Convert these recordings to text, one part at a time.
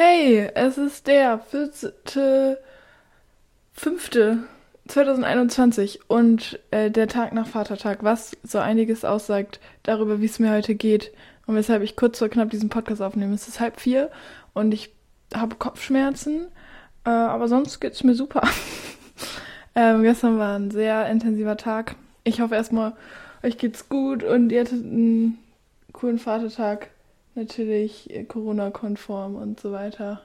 Hey, es ist der 14.05.2021 und äh, der Tag nach Vatertag, was so einiges aussagt darüber, wie es mir heute geht und weshalb ich kurz vor knapp diesen Podcast aufnehme. Es ist halb vier und ich habe Kopfschmerzen, äh, aber sonst geht es mir super. ähm, gestern war ein sehr intensiver Tag. Ich hoffe erstmal, euch geht's gut und ihr hattet einen coolen Vatertag natürlich Corona-konform und so weiter.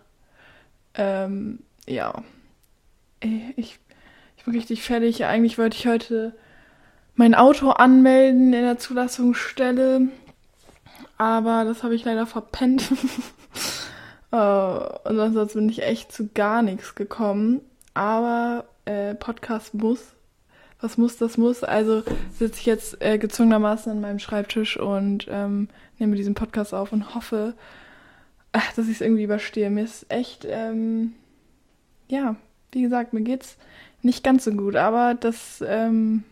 Ähm, ja. Ich, ich bin richtig fertig. Eigentlich wollte ich heute mein Auto anmelden in der Zulassungsstelle, aber das habe ich leider verpennt. uh, und ansonsten bin ich echt zu gar nichts gekommen. Aber äh, Podcast muss. Was muss, das muss. Also sitze ich jetzt äh, gezwungenermaßen an meinem Schreibtisch und ähm, nehme diesen Podcast auf und hoffe, ach, dass ich es irgendwie überstehe. Mir ist echt, ähm, ja, wie gesagt, mir geht's nicht ganz so gut, aber das, ähm,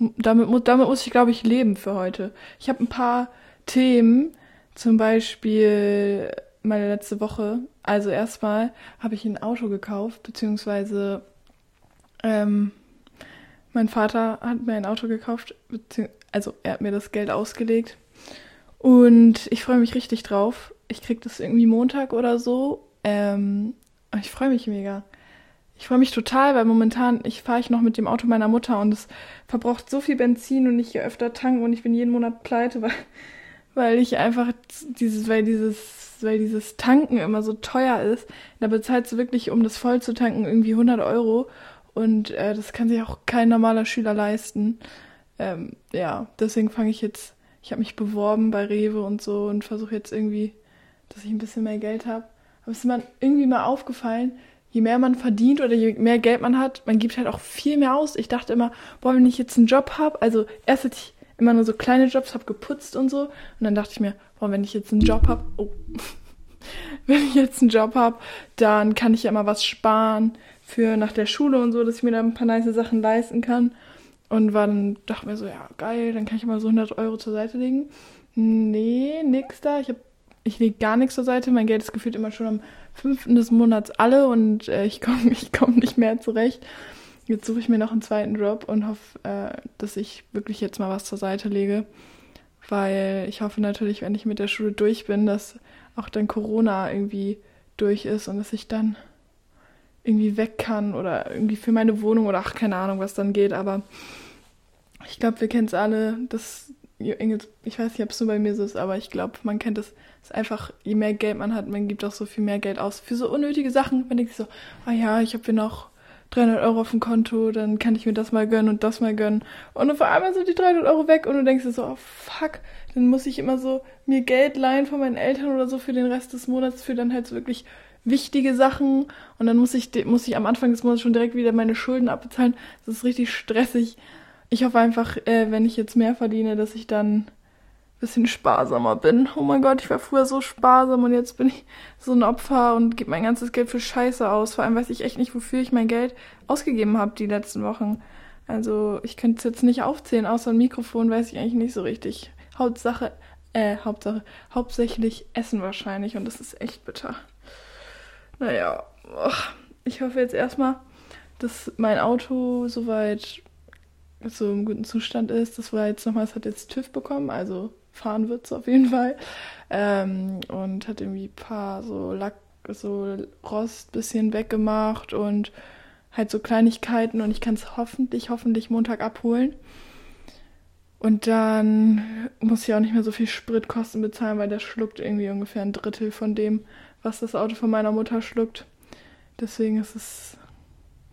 damit, damit muss ich, glaube ich, leben für heute. Ich habe ein paar Themen, zum Beispiel meine letzte Woche. Also erstmal habe ich ein Auto gekauft, beziehungsweise ähm, mein Vater hat mir ein Auto gekauft, also er hat mir das Geld ausgelegt und ich freue mich richtig drauf. Ich krieg das irgendwie Montag oder so. Ähm, ich freue mich mega. Ich freue mich total, weil momentan ich fahre ich noch mit dem Auto meiner Mutter und es verbraucht so viel Benzin und ich hier öfter tanken und ich bin jeden Monat pleite, weil, weil ich einfach dieses, weil dieses, weil dieses Tanken immer so teuer ist. Da bezahlst du wirklich, um das voll zu tanken, irgendwie 100 Euro und äh, das kann sich auch kein normaler Schüler leisten. Ähm, ja, deswegen fange ich jetzt ich habe mich beworben bei Rewe und so und versuche jetzt irgendwie, dass ich ein bisschen mehr Geld habe. Aber es ist mir irgendwie mal aufgefallen, je mehr man verdient oder je mehr Geld man hat, man gibt halt auch viel mehr aus. Ich dachte immer, boah, wenn ich jetzt einen Job habe, also erst hatte ich immer nur so kleine Jobs, habe geputzt und so. Und dann dachte ich mir, boah, wenn ich jetzt einen Job habe, oh, wenn ich jetzt einen Job habe, dann kann ich ja mal was sparen für nach der Schule und so, dass ich mir da ein paar nice Sachen leisten kann. Und war dann, dachte mir so, ja, geil, dann kann ich mal so 100 Euro zur Seite legen. Nee, nix da. Ich, hab, ich lege gar nichts zur Seite. Mein Geld ist gefühlt immer schon am 5. des Monats alle und äh, ich komme ich komm nicht mehr zurecht. Jetzt suche ich mir noch einen zweiten Job und hoffe, äh, dass ich wirklich jetzt mal was zur Seite lege. Weil ich hoffe natürlich, wenn ich mit der Schule durch bin, dass auch dann Corona irgendwie durch ist und dass ich dann irgendwie weg kann oder irgendwie für meine Wohnung oder ach, keine Ahnung, was dann geht, aber ich glaube, wir kennen es alle, dass ich weiß nicht, ob es nur bei mir so ist, aber ich glaube, man kennt es, ist einfach, je mehr Geld man hat, man gibt auch so viel mehr Geld aus für so unnötige Sachen. Man denkt sich so, ah ja, ich habe hier noch 300 Euro auf dem Konto, dann kann ich mir das mal gönnen und das mal gönnen. Und auf einmal sind die 300 Euro weg und du denkst dir so, oh fuck, dann muss ich immer so mir Geld leihen von meinen Eltern oder so für den Rest des Monats für dann halt so wirklich wichtige Sachen und dann muss ich, muss ich am Anfang des Monats schon direkt wieder meine Schulden abbezahlen. Das ist richtig stressig. Ich hoffe einfach, äh, wenn ich jetzt mehr verdiene, dass ich dann ein bisschen sparsamer bin. Oh mein Gott, ich war früher so sparsam und jetzt bin ich so ein Opfer und gebe mein ganzes Geld für Scheiße aus. Vor allem weiß ich echt nicht, wofür ich mein Geld ausgegeben habe die letzten Wochen. Also ich könnte es jetzt nicht aufzählen, außer ein Mikrofon weiß ich eigentlich nicht so richtig. Hauptsache, äh, Hauptsache, hauptsächlich Essen wahrscheinlich und das ist echt bitter. Naja, ich hoffe jetzt erstmal, dass mein Auto soweit so im guten Zustand ist. Das war jetzt nochmal, es hat jetzt TÜV bekommen, also fahren wird es auf jeden Fall. Ähm, und hat irgendwie ein paar so Lack, so Rost bisschen weggemacht und halt so Kleinigkeiten und ich kann es hoffentlich, hoffentlich Montag abholen. Und dann muss ich auch nicht mehr so viel Spritkosten bezahlen, weil der schluckt irgendwie ungefähr ein Drittel von dem, was das Auto von meiner Mutter schluckt. Deswegen ist es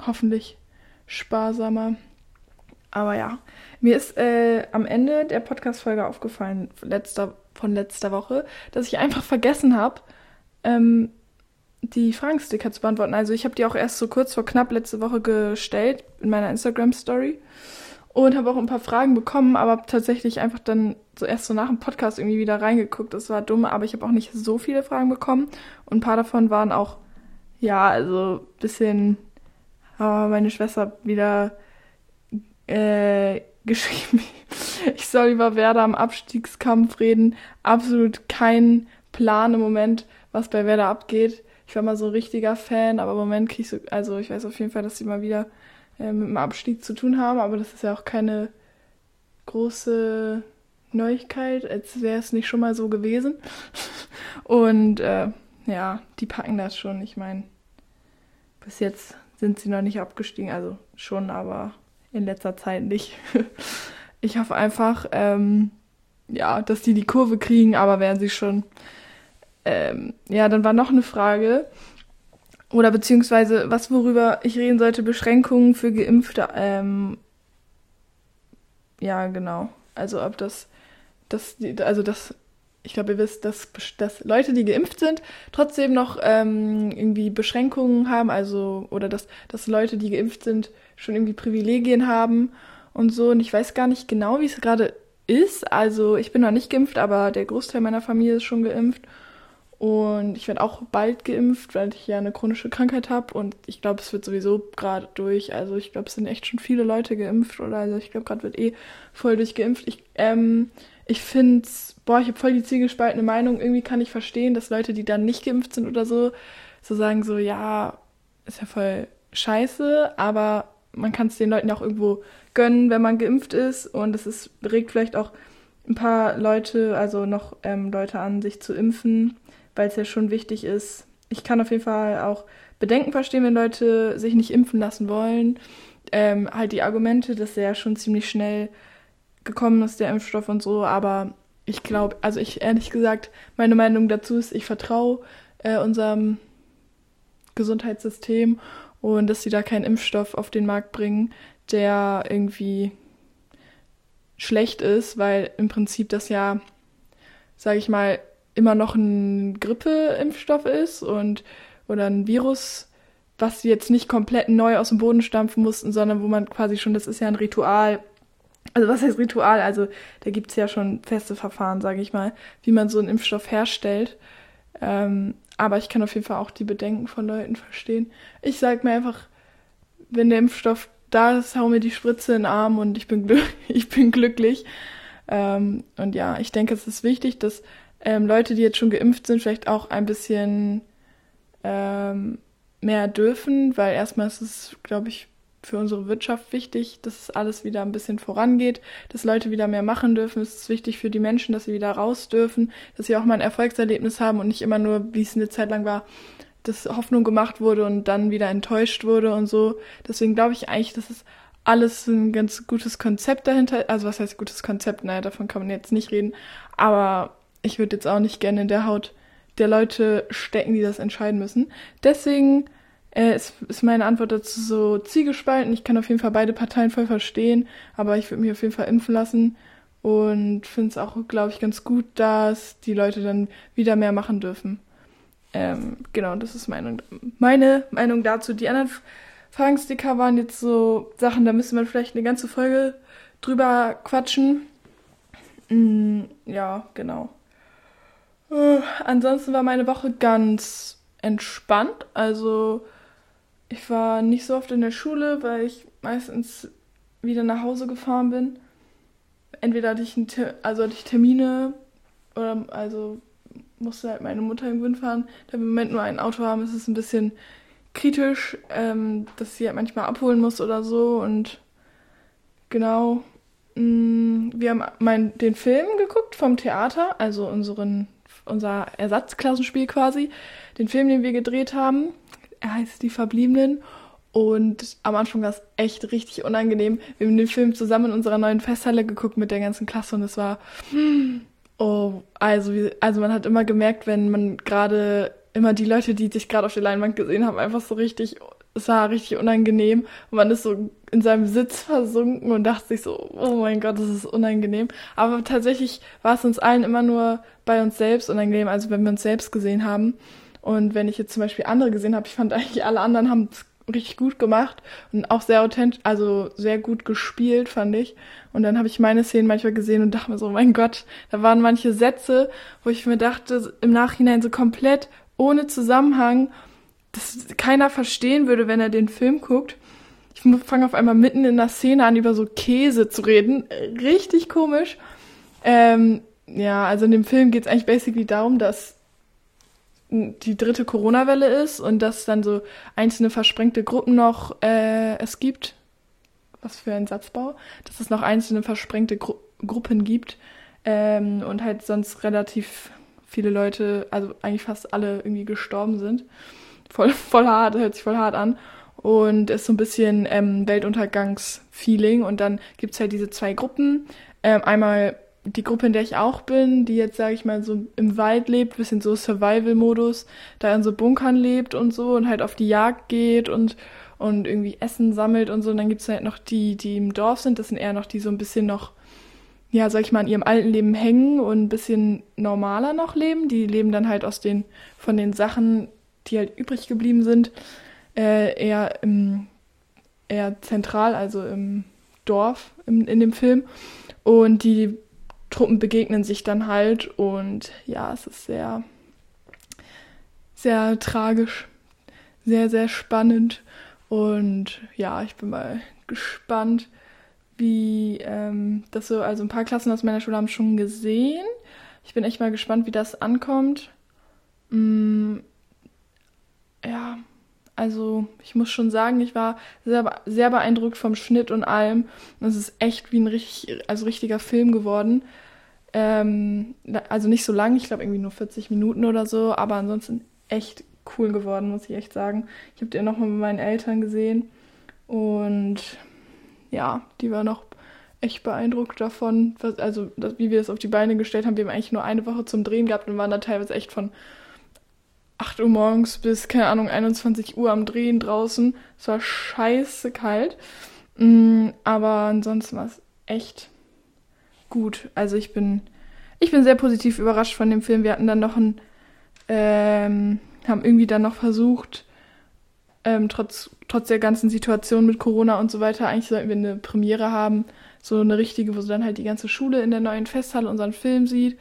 hoffentlich sparsamer. Aber ja, mir ist äh, am Ende der Podcast-Folge aufgefallen, letzter, von letzter Woche, dass ich einfach vergessen habe, ähm, die Fragensticker zu beantworten. Also ich habe die auch erst so kurz vor knapp letzte Woche gestellt in meiner Instagram-Story und habe auch ein paar Fragen bekommen, aber tatsächlich einfach dann so erst so nach dem Podcast irgendwie wieder reingeguckt. Das war dumm, aber ich habe auch nicht so viele Fragen bekommen und ein paar davon waren auch, ja, also bisschen, aber meine Schwester wieder äh, geschrieben, ich soll über Werder am Abstiegskampf reden. Absolut kein Plan im Moment, was bei Werder abgeht. Ich war mal so ein richtiger Fan, aber im Moment kriege ich so, also ich weiß auf jeden Fall, dass sie mal wieder äh, mit dem Abstieg zu tun haben, aber das ist ja auch keine große Neuigkeit, als wäre es nicht schon mal so gewesen. Und äh, ja, die packen das schon. Ich meine, bis jetzt sind sie noch nicht abgestiegen, also schon, aber in letzter Zeit nicht. ich hoffe einfach, ähm, ja, dass die die Kurve kriegen, aber werden sie schon. Ähm, ja, dann war noch eine Frage. Oder beziehungsweise, was worüber ich reden sollte, Beschränkungen für Geimpfte. Ähm, ja, genau. Also ob das, das, also das, ich glaube, ihr wisst, dass, dass Leute, die geimpft sind, trotzdem noch ähm, irgendwie Beschränkungen haben, also, oder dass, dass Leute, die geimpft sind, schon irgendwie Privilegien haben und so. Und ich weiß gar nicht genau, wie es gerade ist. Also ich bin noch nicht geimpft, aber der Großteil meiner Familie ist schon geimpft. Und ich werde auch bald geimpft, weil ich ja eine chronische Krankheit habe. Und ich glaube, es wird sowieso gerade durch. Also ich glaube, es sind echt schon viele Leute geimpft. Oder also ich glaube, gerade wird eh voll durchgeimpft. Ich, ähm, ich finde boah, ich habe voll die zielgespaltene Meinung. Irgendwie kann ich verstehen, dass Leute, die dann nicht geimpft sind oder so, so sagen so, ja, ist ja voll scheiße, aber man kann es den Leuten auch irgendwo gönnen, wenn man geimpft ist. Und es ist, regt vielleicht auch ein paar Leute, also noch ähm, Leute an, sich zu impfen, weil es ja schon wichtig ist. Ich kann auf jeden Fall auch Bedenken verstehen, wenn Leute sich nicht impfen lassen wollen. Ähm, halt die Argumente, dass der ja schon ziemlich schnell gekommen ist, der Impfstoff und so, aber ich glaube, also ich ehrlich gesagt, meine Meinung dazu ist, ich vertraue äh, unserem Gesundheitssystem und dass sie da keinen Impfstoff auf den Markt bringen, der irgendwie schlecht ist, weil im Prinzip das ja, sage ich mal, immer noch ein Grippeimpfstoff ist und oder ein Virus, was sie jetzt nicht komplett neu aus dem Boden stampfen mussten, sondern wo man quasi schon, das ist ja ein Ritual. Also was heißt Ritual? Also da gibt's ja schon feste Verfahren, sage ich mal, wie man so einen Impfstoff herstellt. Ähm, aber ich kann auf jeden Fall auch die Bedenken von Leuten verstehen. Ich sag mir einfach, wenn der Impfstoff da ist, hau mir die Spritze in den Arm und ich bin, glück ich bin glücklich. Ähm, und ja, ich denke, es ist wichtig, dass ähm, Leute, die jetzt schon geimpft sind, vielleicht auch ein bisschen ähm, mehr dürfen, weil erstmal ist es, glaube ich, für unsere Wirtschaft wichtig, dass alles wieder ein bisschen vorangeht, dass Leute wieder mehr machen dürfen. Es ist wichtig für die Menschen, dass sie wieder raus dürfen, dass sie auch mal ein Erfolgserlebnis haben und nicht immer nur, wie es eine Zeit lang war, dass Hoffnung gemacht wurde und dann wieder enttäuscht wurde und so. Deswegen glaube ich eigentlich, dass es alles ein ganz gutes Konzept dahinter. Also was heißt gutes Konzept? Naja, davon kann man jetzt nicht reden. Aber ich würde jetzt auch nicht gerne in der Haut der Leute stecken, die das entscheiden müssen. Deswegen äh, ist, ist meine Antwort dazu so zielgespalten. Ich kann auf jeden Fall beide Parteien voll verstehen, aber ich würde mich auf jeden Fall impfen lassen und finde es auch, glaube ich, ganz gut, dass die Leute dann wieder mehr machen dürfen. Ähm, genau, das ist meine, meine Meinung dazu. Die anderen Fragensticker waren jetzt so Sachen, da müsste man vielleicht eine ganze Folge drüber quatschen. Mm, ja, genau. Uh, ansonsten war meine Woche ganz entspannt. Also ich war nicht so oft in der Schule, weil ich meistens wieder nach Hause gefahren bin. Entweder hatte ich, also hatte ich Termine oder also musste halt meine Mutter irgendwo hinfahren. Da wir im Moment nur ein Auto haben, ist es ein bisschen kritisch, ähm, dass sie halt manchmal abholen muss oder so. Und genau, mh, mm, wir haben mein, den Film geguckt vom Theater, also unseren, unser Ersatzklassenspiel quasi. Den Film, den wir gedreht haben er heißt Die Verbliebenen. Und am Anfang war es echt richtig unangenehm. Wir haben den Film zusammen in unserer neuen Festhalle geguckt mit der ganzen Klasse und es war, oh, also, also man hat immer gemerkt, wenn man gerade, immer die Leute, die sich gerade auf der Leinwand gesehen haben, einfach so richtig, es war richtig unangenehm und man ist so in seinem Sitz versunken und dachte sich so, oh mein Gott, das ist unangenehm. Aber tatsächlich war es uns allen immer nur bei uns selbst unangenehm, also wenn wir uns selbst gesehen haben. Und wenn ich jetzt zum Beispiel andere gesehen habe, ich fand eigentlich alle anderen haben es richtig gut gemacht und auch sehr authentisch, also sehr gut gespielt, fand ich. Und dann habe ich meine Szenen manchmal gesehen und dachte mir so, mein Gott, da waren manche Sätze, wo ich mir dachte, im Nachhinein so komplett ohne Zusammenhang, dass keiner verstehen würde, wenn er den Film guckt. Ich fange auf einmal mitten in der Szene an, über so Käse zu reden. Richtig komisch. Ähm, ja, also in dem Film geht es eigentlich basically darum, dass die dritte Corona-Welle ist und dass dann so einzelne versprengte Gruppen noch äh, es gibt. Was für ein Satzbau. Dass es noch einzelne versprengte Gru Gruppen gibt ähm, und halt sonst relativ viele Leute, also eigentlich fast alle irgendwie gestorben sind. Voll, voll hart, hört sich voll hart an. Und ist so ein bisschen ähm, Weltuntergangsfeeling. Und dann gibt's halt diese zwei Gruppen. Ähm, einmal die Gruppe, in der ich auch bin, die jetzt, sage ich mal, so im Wald lebt, bisschen so Survival-Modus, da in so Bunkern lebt und so und halt auf die Jagd geht und, und irgendwie Essen sammelt und so. Und dann gibt's halt noch die, die im Dorf sind, das sind eher noch die so ein bisschen noch, ja, sag ich mal, in ihrem alten Leben hängen und ein bisschen normaler noch leben. Die leben dann halt aus den, von den Sachen, die halt übrig geblieben sind, äh, eher im, eher zentral, also im Dorf im, in dem Film. Und die Truppen begegnen sich dann halt und ja, es ist sehr, sehr tragisch, sehr, sehr spannend und ja, ich bin mal gespannt, wie ähm, das so, also ein paar Klassen aus meiner Schule haben schon gesehen. Ich bin echt mal gespannt, wie das ankommt. Mm, ja, also ich muss schon sagen, ich war sehr, sehr beeindruckt vom Schnitt und allem. Es ist echt wie ein richtig, also richtiger Film geworden. Ähm, also nicht so lang, ich glaube irgendwie nur 40 Minuten oder so, aber ansonsten echt cool geworden, muss ich echt sagen. Ich habe den nochmal mit meinen Eltern gesehen und ja, die war noch echt beeindruckt davon, was, also das, wie wir das auf die Beine gestellt haben. Wir haben eigentlich nur eine Woche zum Drehen gehabt und waren da teilweise echt von 8 Uhr morgens bis, keine Ahnung, 21 Uhr am Drehen draußen. Es war scheiße kalt. Mm, aber ansonsten war es echt gut. Also ich bin, ich bin sehr positiv überrascht von dem Film. Wir hatten dann noch ein, ähm, haben irgendwie dann noch versucht, ähm, trotz, trotz der ganzen Situation mit Corona und so weiter, eigentlich sollten wir eine Premiere haben, so eine richtige, wo so dann halt die ganze Schule in der neuen Festhalle unseren Film sieht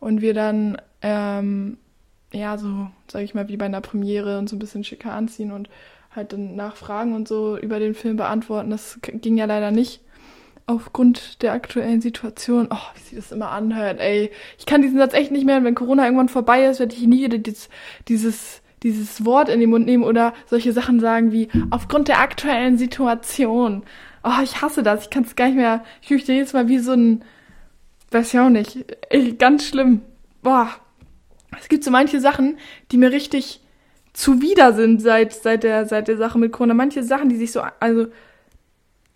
und wir dann, ähm, ja, so, sag ich mal, wie bei einer Premiere und so ein bisschen schicker anziehen und halt dann Nachfragen und so über den Film beantworten. Das ging ja leider nicht aufgrund der aktuellen Situation, oh, wie sich das immer anhört, ey. Ich kann diesen Satz echt nicht mehr, wenn Corona irgendwann vorbei ist, werde ich nie wieder dieses, dieses, dieses Wort in den Mund nehmen oder solche Sachen sagen wie aufgrund der aktuellen Situation. Oh, ich hasse das. Ich kann es gar nicht mehr. Ich fühle mich jedes Mal wie so ein, weiß ich auch nicht, ey, ganz schlimm. Boah. Es gibt so manche Sachen, die mir richtig zuwider sind seit, seit der, seit der Sache mit Corona. Manche Sachen, die sich so, also,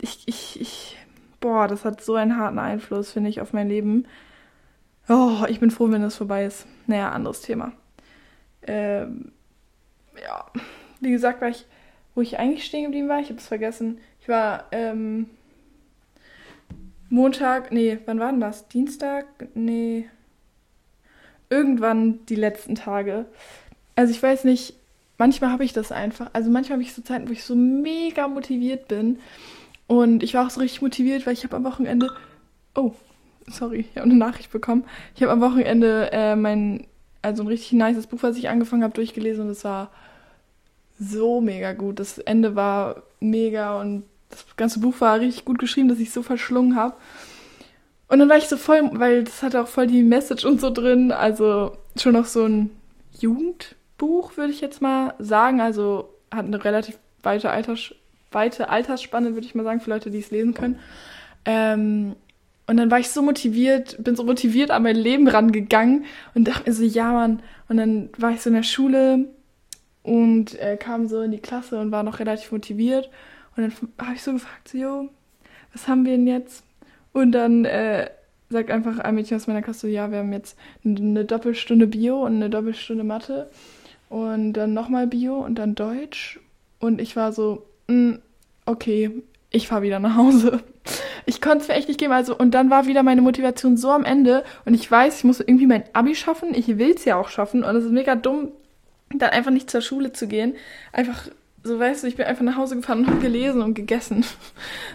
ich, ich, ich boah, das hat so einen harten Einfluss, finde ich, auf mein Leben. Oh, ich bin froh, wenn das vorbei ist. Naja, anderes Thema. Ähm, ja, wie gesagt, war ich, wo ich eigentlich stehen geblieben war, ich habe es vergessen. Ich war ähm, Montag, nee, wann war denn das? Dienstag? Nee. Irgendwann die letzten Tage. Also ich weiß nicht, manchmal habe ich das einfach. Also manchmal habe ich so Zeiten, wo ich so mega motiviert bin und ich war auch so richtig motiviert, weil ich habe am Wochenende. Oh, sorry, ich habe eine Nachricht bekommen. Ich habe am Wochenende äh, mein, also ein richtig nices Buch, was ich angefangen habe, durchgelesen und es war so mega gut. Das Ende war mega und das ganze Buch war richtig gut geschrieben, dass ich so verschlungen habe. Und dann war ich so voll, weil das hatte auch voll die Message und so drin. Also schon noch so ein Jugendbuch, würde ich jetzt mal sagen. Also hat eine relativ weite Alters weite Altersspanne, würde ich mal sagen, für Leute, die es lesen können. Ähm, und dann war ich so motiviert, bin so motiviert an mein Leben rangegangen und dachte mir so, ja, Mann. Und dann war ich so in der Schule und äh, kam so in die Klasse und war noch relativ motiviert. Und dann habe ich so gefragt, so, jo, was haben wir denn jetzt? Und dann äh, sagt einfach ein Mädchen aus meiner Klasse, ja, wir haben jetzt eine Doppelstunde Bio und eine Doppelstunde Mathe und dann nochmal Bio und dann Deutsch. Und ich war so, mh, mm, okay, ich fahre wieder nach Hause. Ich konnte es mir echt nicht geben. Also, und dann war wieder meine Motivation so am Ende. Und ich weiß, ich muss irgendwie mein Abi schaffen. Ich will es ja auch schaffen. Und es ist mega dumm, dann einfach nicht zur Schule zu gehen. Einfach, so weißt du, ich bin einfach nach Hause gefahren und habe gelesen und gegessen.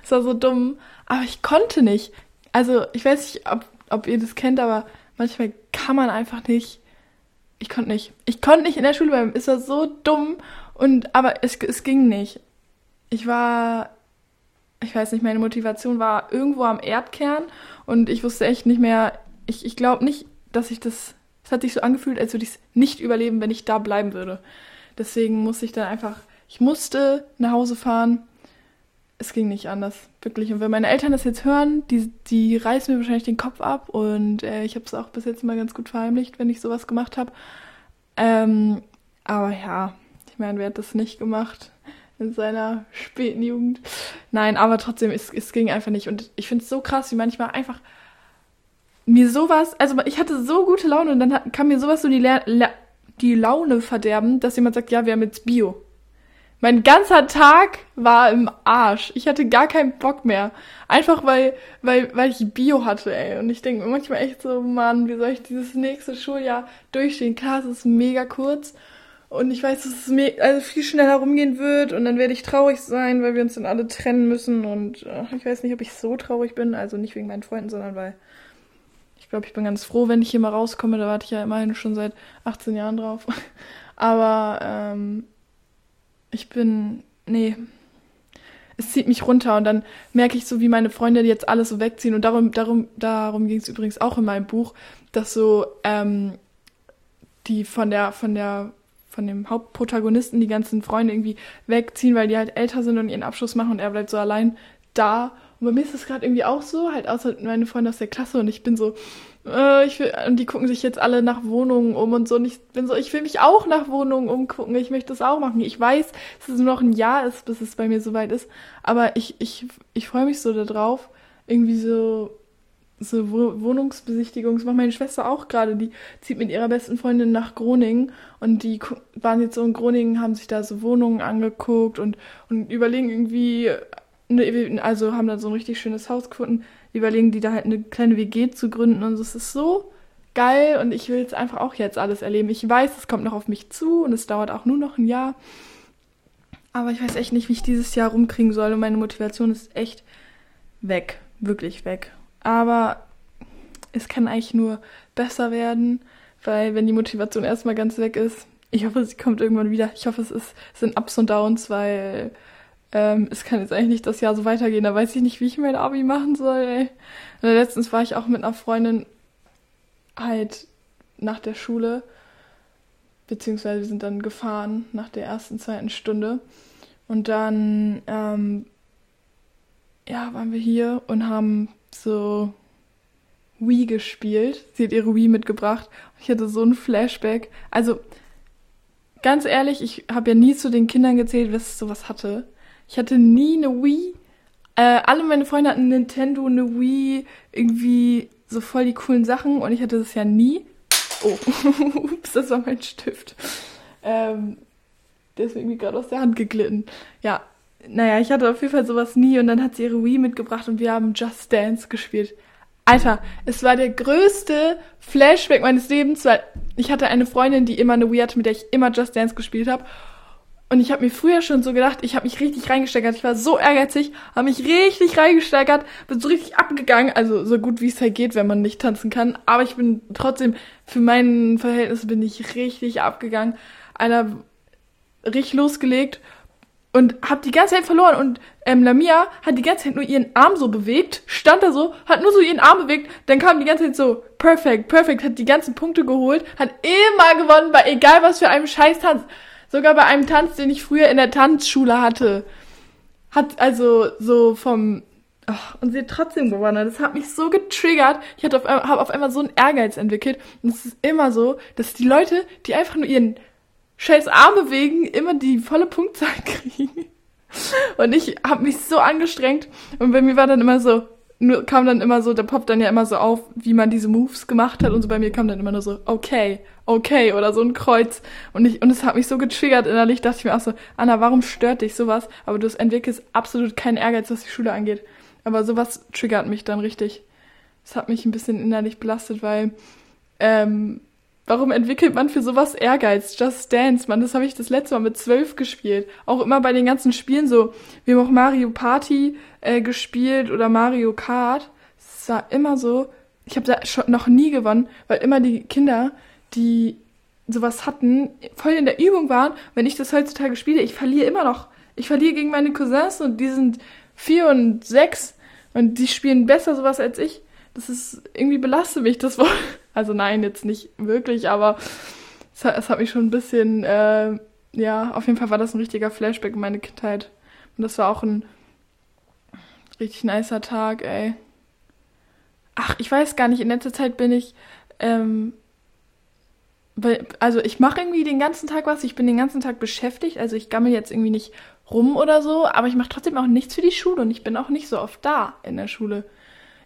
Das war so dumm. Aber ich konnte nicht. Also, ich weiß nicht, ob, ob ihr das kennt, aber manchmal kann man einfach nicht. Ich konnte nicht. Ich konnte nicht in der Schule bleiben. Es war so dumm. Und, aber es, es ging nicht ich war, ich weiß nicht, meine Motivation war irgendwo am Erdkern und ich wusste echt nicht mehr, ich, ich glaube nicht, dass ich das, Es hat sich so angefühlt, als würde ich es nicht überleben, wenn ich da bleiben würde. Deswegen musste ich dann einfach, ich musste nach Hause fahren. Es ging nicht anders, wirklich. Und wenn meine Eltern das jetzt hören, die, die reißen mir wahrscheinlich den Kopf ab. Und äh, ich habe es auch bis jetzt mal ganz gut verheimlicht, wenn ich sowas gemacht habe. Ähm, aber ja, ich meine, wer hat das nicht gemacht in seiner späten Jugend? Nein, aber trotzdem, es, es ging einfach nicht. Und ich finde es so krass, wie manchmal einfach mir sowas, also ich hatte so gute Laune und dann kam mir sowas so die, La La die Laune verderben, dass jemand sagt, ja, wir haben jetzt Bio. Mein ganzer Tag war im Arsch. Ich hatte gar keinen Bock mehr. Einfach weil, weil, weil ich Bio hatte, ey. Und ich denke manchmal echt so, Mann, wie soll ich dieses nächste Schuljahr durchstehen? Klar, es ist mega kurz. Und ich weiß, dass es also viel schneller rumgehen wird. Und dann werde ich traurig sein, weil wir uns dann alle trennen müssen. Und äh, ich weiß nicht, ob ich so traurig bin. Also nicht wegen meinen Freunden, sondern weil ich glaube, ich bin ganz froh, wenn ich hier mal rauskomme. Da warte ich ja immerhin schon seit 18 Jahren drauf. Aber ähm, ich bin, nee, es zieht mich runter und dann merke ich so, wie meine Freunde jetzt alles so wegziehen und darum, darum, darum ging es übrigens auch in meinem Buch, dass so ähm, die von der, von der, von dem Hauptprotagonisten die ganzen Freunde irgendwie wegziehen, weil die halt älter sind und ihren Abschluss machen und er bleibt so allein da. Und bei mir ist das gerade irgendwie auch so, halt außer meine Freunde aus der Klasse und ich bin so, äh, ich will, und die gucken sich jetzt alle nach Wohnungen um und so. Und ich bin so, ich will mich auch nach Wohnungen umgucken. Ich möchte das auch machen. Ich weiß, dass es nur noch ein Jahr ist, bis es bei mir soweit ist. Aber ich, ich, ich freue mich so darauf, irgendwie so, so Wohnungsbesichtigung. Das macht meine Schwester auch gerade. Die zieht mit ihrer besten Freundin nach Groningen und die waren jetzt so in Groningen, haben sich da so Wohnungen angeguckt und, und überlegen irgendwie, also haben dann so ein richtig schönes Haus gefunden überlegen die da halt eine kleine WG zu gründen und es ist so geil und ich will jetzt einfach auch jetzt alles erleben. Ich weiß, es kommt noch auf mich zu und es dauert auch nur noch ein Jahr. Aber ich weiß echt nicht, wie ich dieses Jahr rumkriegen soll und meine Motivation ist echt weg, wirklich weg. Aber es kann eigentlich nur besser werden, weil wenn die Motivation erstmal ganz weg ist, ich hoffe, sie kommt irgendwann wieder. Ich hoffe, es, ist, es sind Ups und Downs, weil ähm, es kann jetzt eigentlich nicht das Jahr so weitergehen. Da weiß ich nicht, wie ich mein Abi machen soll, ey. Und letztens war ich auch mit einer Freundin halt nach der Schule, beziehungsweise wir sind dann gefahren nach der ersten, zweiten Stunde. Und dann, ähm, ja, waren wir hier und haben so Wii gespielt. Sie hat ihre Wii mitgebracht. Ich hatte so ein Flashback. Also, ganz ehrlich, ich habe ja nie zu den Kindern gezählt, was sowas hatte. Ich hatte nie eine Wii. Äh, alle meine Freunde hatten Nintendo, eine Wii, irgendwie so voll die coolen Sachen und ich hatte das ja nie. Oh, ups, das war mein Stift. Ähm, der ist irgendwie gerade aus der Hand geglitten. Ja, naja, ich hatte auf jeden Fall sowas nie und dann hat sie ihre Wii mitgebracht und wir haben Just Dance gespielt. Alter, es war der größte Flashback meines Lebens, weil ich hatte eine Freundin, die immer eine Wii hatte, mit der ich immer Just Dance gespielt habe. Und ich habe mir früher schon so gedacht, ich habe mich richtig reingesteigert. Ich war so ehrgeizig, habe mich richtig reingesteigert, bin so richtig abgegangen. Also so gut wie es halt geht, wenn man nicht tanzen kann. Aber ich bin trotzdem, für mein Verhältnis bin ich richtig abgegangen. Einer richtig losgelegt und hab die ganze Zeit verloren. Und ähm, Lamia hat die ganze Zeit nur ihren Arm so bewegt, stand da so, hat nur so ihren Arm bewegt. Dann kam die ganze Zeit so, perfekt, perfekt, hat die ganzen Punkte geholt, hat immer gewonnen, bei egal was für einem Scheiß Tanz. Sogar bei einem Tanz, den ich früher in der Tanzschule hatte. Hat also so vom. Oh, und sie hat trotzdem gewonnen. Das hat mich so getriggert. Ich habe auf einmal so einen Ehrgeiz entwickelt. Und es ist immer so, dass die Leute, die einfach nur ihren scheiß Arm bewegen, immer die volle Punktzahl kriegen. Und ich habe mich so angestrengt. Und bei mir war dann immer so, nur kam dann immer so, der poppt dann ja immer so auf, wie man diese Moves gemacht hat und so bei mir kam dann immer nur so, okay, okay oder so ein Kreuz und ich und es hat mich so getriggert innerlich, dachte ich mir auch so, Anna, warum stört dich sowas? Aber du entwickelst absolut keinen Ehrgeiz, was die Schule angeht. Aber sowas triggert mich dann richtig. Es hat mich ein bisschen innerlich belastet, weil ähm, Warum entwickelt man für sowas Ehrgeiz? Just Dance, man, das habe ich das letzte Mal mit zwölf gespielt. Auch immer bei den ganzen Spielen so. Wir haben auch Mario Party äh, gespielt oder Mario Kart. Es war immer so. Ich habe da schon noch nie gewonnen, weil immer die Kinder, die sowas hatten, voll in der Übung waren. Wenn ich das heutzutage spiele, ich verliere immer noch. Ich verliere gegen meine Cousins und die sind vier und sechs und die spielen besser sowas als ich. Das ist irgendwie belastet mich das Wort. Also nein, jetzt nicht wirklich, aber es hat, es hat mich schon ein bisschen, äh, ja, auf jeden Fall war das ein richtiger Flashback in meine Kindheit. Und das war auch ein richtig nicer Tag, ey. Ach, ich weiß gar nicht, in letzter Zeit bin ich, ähm, also ich mache irgendwie den ganzen Tag was, ich bin den ganzen Tag beschäftigt, also ich gammel jetzt irgendwie nicht rum oder so, aber ich mache trotzdem auch nichts für die Schule und ich bin auch nicht so oft da in der Schule.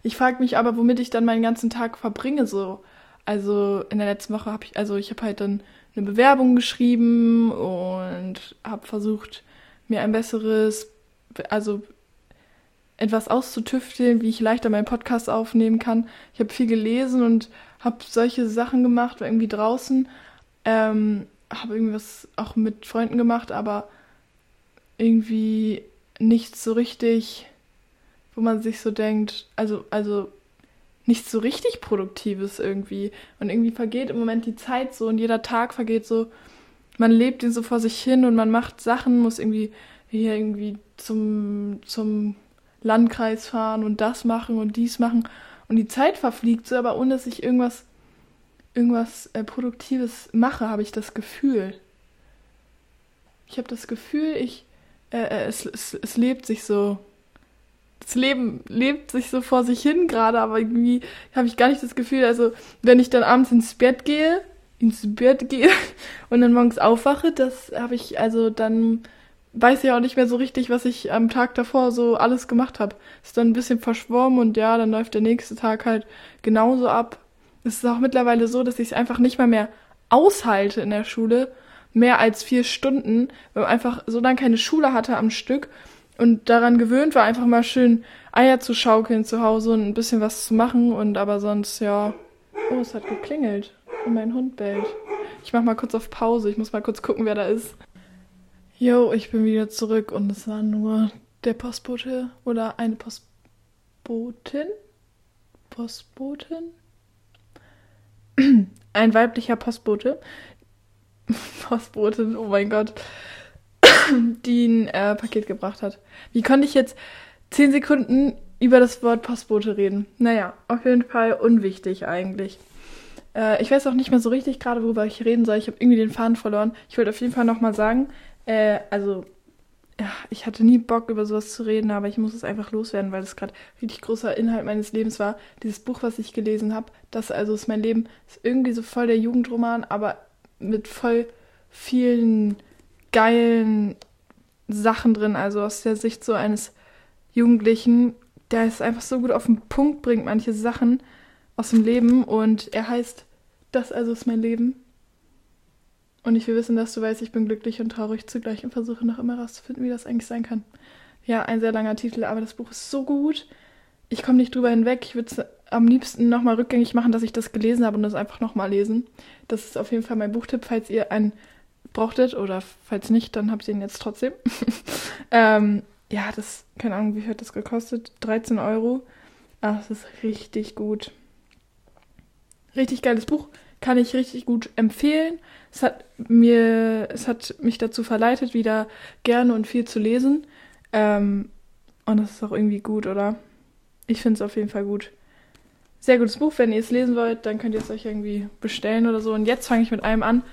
Ich frage mich aber, womit ich dann meinen ganzen Tag verbringe so. Also in der letzten Woche habe ich, also ich habe halt dann eine Bewerbung geschrieben und habe versucht, mir ein besseres, also etwas auszutüfteln, wie ich leichter meinen Podcast aufnehmen kann. Ich habe viel gelesen und habe solche Sachen gemacht, war irgendwie draußen, ähm, habe irgendwas auch mit Freunden gemacht, aber irgendwie nicht so richtig, wo man sich so denkt, also, also nicht so richtig Produktives irgendwie. Und irgendwie vergeht im Moment die Zeit so und jeder Tag vergeht so, man lebt ihn so vor sich hin und man macht Sachen, muss irgendwie hier irgendwie zum, zum Landkreis fahren und das machen und dies machen. Und die Zeit verfliegt so, aber ohne dass ich irgendwas, irgendwas äh, Produktives mache, habe ich das Gefühl. Ich habe das Gefühl, ich, äh, äh, es, es, es lebt sich so. Das Leben lebt sich so vor sich hin gerade, aber irgendwie habe ich gar nicht das Gefühl, also wenn ich dann abends ins Bett gehe, ins Bett gehe und dann morgens aufwache, das habe ich, also dann weiß ja auch nicht mehr so richtig, was ich am Tag davor so alles gemacht habe. Ist dann ein bisschen verschwommen und ja, dann läuft der nächste Tag halt genauso ab. Es ist auch mittlerweile so, dass ich es einfach nicht mal mehr aushalte in der Schule, mehr als vier Stunden, weil man einfach so lange keine Schule hatte am Stück und daran gewöhnt war, einfach mal schön Eier zu schaukeln zu Hause und ein bisschen was zu machen und aber sonst, ja. Oh, es hat geklingelt und mein Hund bellt. Ich mach mal kurz auf Pause, ich muss mal kurz gucken, wer da ist. Jo, ich bin wieder zurück und es war nur der Postbote oder eine Postbotin. Postbotin? Ein weiblicher Postbote. Postbotin, oh mein Gott. Die ein äh, Paket gebracht hat. Wie konnte ich jetzt zehn Sekunden über das Wort Postbote reden? Naja, auf jeden Fall unwichtig eigentlich. Äh, ich weiß auch nicht mehr so richtig gerade, worüber ich reden soll. Ich habe irgendwie den Faden verloren. Ich wollte auf jeden Fall nochmal sagen, äh, also, ja, ich hatte nie Bock, über sowas zu reden, aber ich muss es einfach loswerden, weil es gerade richtig großer Inhalt meines Lebens war. Dieses Buch, was ich gelesen habe, das also ist mein Leben, ist irgendwie so voll der Jugendroman, aber mit voll vielen geilen Sachen drin, also aus der Sicht so eines Jugendlichen, der es einfach so gut auf den Punkt bringt, manche Sachen aus dem Leben und er heißt Das also ist mein Leben und ich will wissen, dass du weißt, ich bin glücklich und traurig zugleich und versuche noch immer rauszufinden, wie das eigentlich sein kann. Ja, ein sehr langer Titel, aber das Buch ist so gut. Ich komme nicht drüber hinweg. Ich würde es am liebsten nochmal rückgängig machen, dass ich das gelesen habe und das einfach nochmal lesen. Das ist auf jeden Fall mein Buchtipp, falls ihr einen brauchtet oder falls nicht, dann habt ihr ihn jetzt trotzdem. ähm, ja, das, keine Ahnung, wie viel hat das gekostet? 13 Euro. Ach, das ist richtig gut. Richtig geiles Buch kann ich richtig gut empfehlen. Es hat mir, es hat mich dazu verleitet, wieder gerne und viel zu lesen. Ähm, und das ist auch irgendwie gut, oder? Ich finde es auf jeden Fall gut. Sehr gutes Buch. Wenn ihr es lesen wollt, dann könnt ihr es euch irgendwie bestellen oder so. Und jetzt fange ich mit einem an,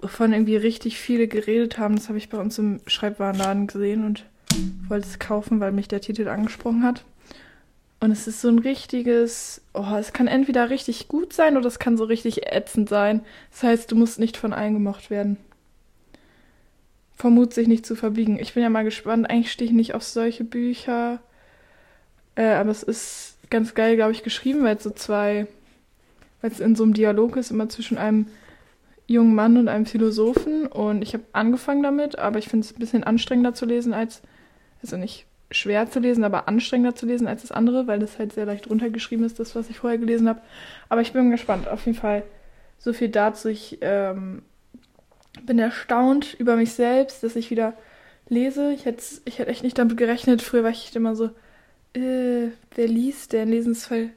wovon irgendwie richtig viele geredet haben. Das habe ich bei uns im Schreibwarenladen gesehen und wollte es kaufen, weil mich der Titel angesprochen hat. Und es ist so ein richtiges, oh, es kann entweder richtig gut sein oder es kann so richtig ätzend sein. Das heißt, du musst nicht von allen gemocht werden. Vermut sich nicht zu verbiegen. Ich bin ja mal gespannt. Eigentlich stehe ich nicht auf solche Bücher. Äh, aber es ist ganz geil, glaube ich, geschrieben, weil es so zwei, weil es in so einem Dialog ist, immer zwischen einem jungen Mann und einem Philosophen. Und ich habe angefangen damit, aber ich finde es ein bisschen anstrengender zu lesen als, also nicht schwer zu lesen, aber anstrengender zu lesen als das andere, weil das halt sehr leicht runtergeschrieben ist, das, was ich vorher gelesen habe. Aber ich bin gespannt. Auf jeden Fall so viel dazu. Ich ähm, bin erstaunt über mich selbst, dass ich wieder lese. Ich hätte ich hätt echt nicht damit gerechnet. Früher war ich immer so, äh, wer liest denn? Lesen ist voll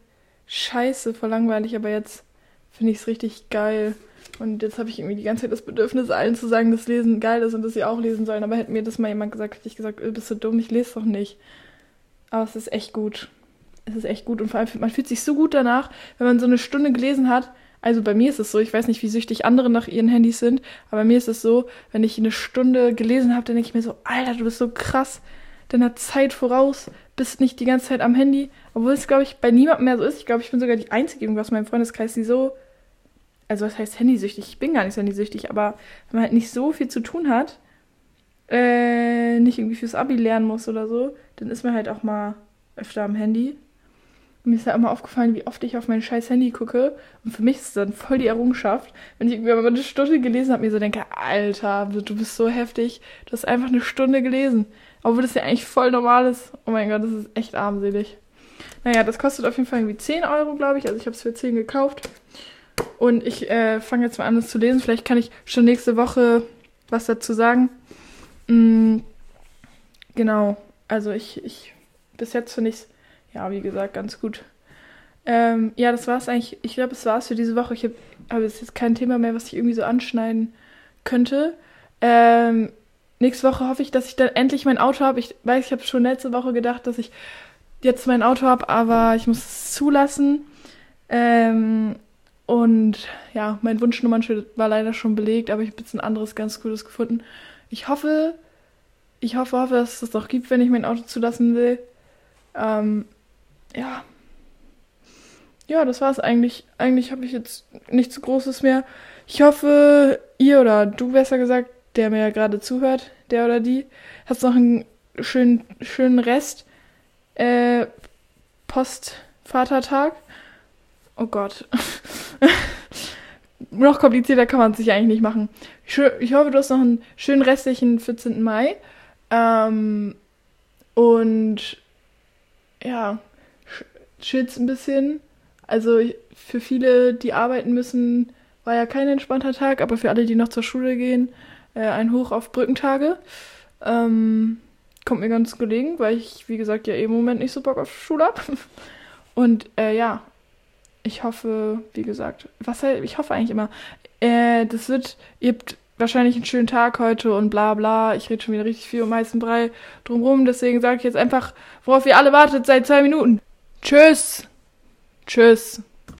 scheiße, voll langweilig, aber jetzt finde ich es richtig geil. Und jetzt habe ich irgendwie die ganze Zeit das Bedürfnis, allen zu sagen, dass Lesen geil ist und dass sie auch lesen sollen. Aber hätte mir das mal jemand gesagt, hätte ich gesagt, äh, bist du dumm, ich lese doch nicht. Aber es ist echt gut. Es ist echt gut. Und vor allem, man fühlt sich so gut danach, wenn man so eine Stunde gelesen hat. also bei mir ist es so, ich weiß nicht, wie süchtig andere nach ihren Handys sind, aber bei mir ist es so, wenn ich eine Stunde gelesen habe, dann denke ich mir so, Alter, du bist so krass, deiner Zeit voraus, bist nicht die ganze Zeit am Handy. Obwohl es, glaube ich, bei niemandem mehr so ist. Ich glaube, ich bin sogar die Einzige irgendwas in meinem Freundeskreis, die so, also was heißt handysüchtig? Ich bin gar nicht so handysüchtig, aber wenn man halt nicht so viel zu tun hat, äh, nicht irgendwie fürs Abi lernen muss oder so, dann ist man halt auch mal öfter am Handy. Mir ist ja immer aufgefallen, wie oft ich auf mein scheiß Handy gucke. Und für mich ist es dann voll die Errungenschaft, wenn ich irgendwie mal eine Stunde gelesen habe, mir so denke, Alter, du bist so heftig, du hast einfach eine Stunde gelesen. Obwohl das ja eigentlich voll normal ist. Oh mein Gott, das ist echt armselig. Naja, das kostet auf jeden Fall irgendwie 10 Euro, glaube ich. Also ich habe es für 10 gekauft. Und ich äh, fange jetzt mal an, das zu lesen. Vielleicht kann ich schon nächste Woche was dazu sagen. Mhm, genau. Also ich, ich bis jetzt finde ich es, ja, wie gesagt, ganz gut. Ähm, ja, das war es eigentlich. Ich glaube, es war es für diese Woche. Ich habe hab jetzt kein Thema mehr, was ich irgendwie so anschneiden könnte. Ähm, nächste Woche hoffe ich, dass ich dann endlich mein Auto habe. Ich weiß, ich habe schon letzte Woche gedacht, dass ich jetzt mein Auto habe, aber ich muss es zulassen. Ähm, und ja, mein Wunschnummernschild war leider schon belegt, aber ich habe jetzt ein anderes ganz gutes gefunden. Ich hoffe, ich hoffe, hoffe, dass es das auch gibt, wenn ich mein Auto zulassen will. Ähm, ja. Ja, das war's eigentlich. Eigentlich habe ich jetzt nichts Großes mehr. Ich hoffe, ihr oder du besser gesagt, der mir gerade zuhört, der oder die, hast noch einen schönen, schönen Rest. Äh, Postvatertag. Oh Gott. noch komplizierter kann man es sich eigentlich nicht machen. Ich, hoffe, du hast noch einen schönen restlichen 14. Mai. Ähm, und ja, chillt's ein bisschen. Also für viele, die arbeiten müssen, war ja kein entspannter Tag, aber für alle, die noch zur Schule gehen, äh, ein Hoch auf Brückentage. Ähm, kommt mir ganz gelegen, weil ich, wie gesagt, ja eh im Moment nicht so Bock auf Schule habe. Und äh, ja, ich hoffe, wie gesagt, was ich hoffe eigentlich immer, äh, das wird, ihr habt wahrscheinlich einen schönen Tag heute und bla bla. Ich rede schon wieder richtig viel um heißen Brei drumrum, deswegen sage ich jetzt einfach, worauf ihr alle wartet seit zwei Minuten. Tschüss. Tschüss.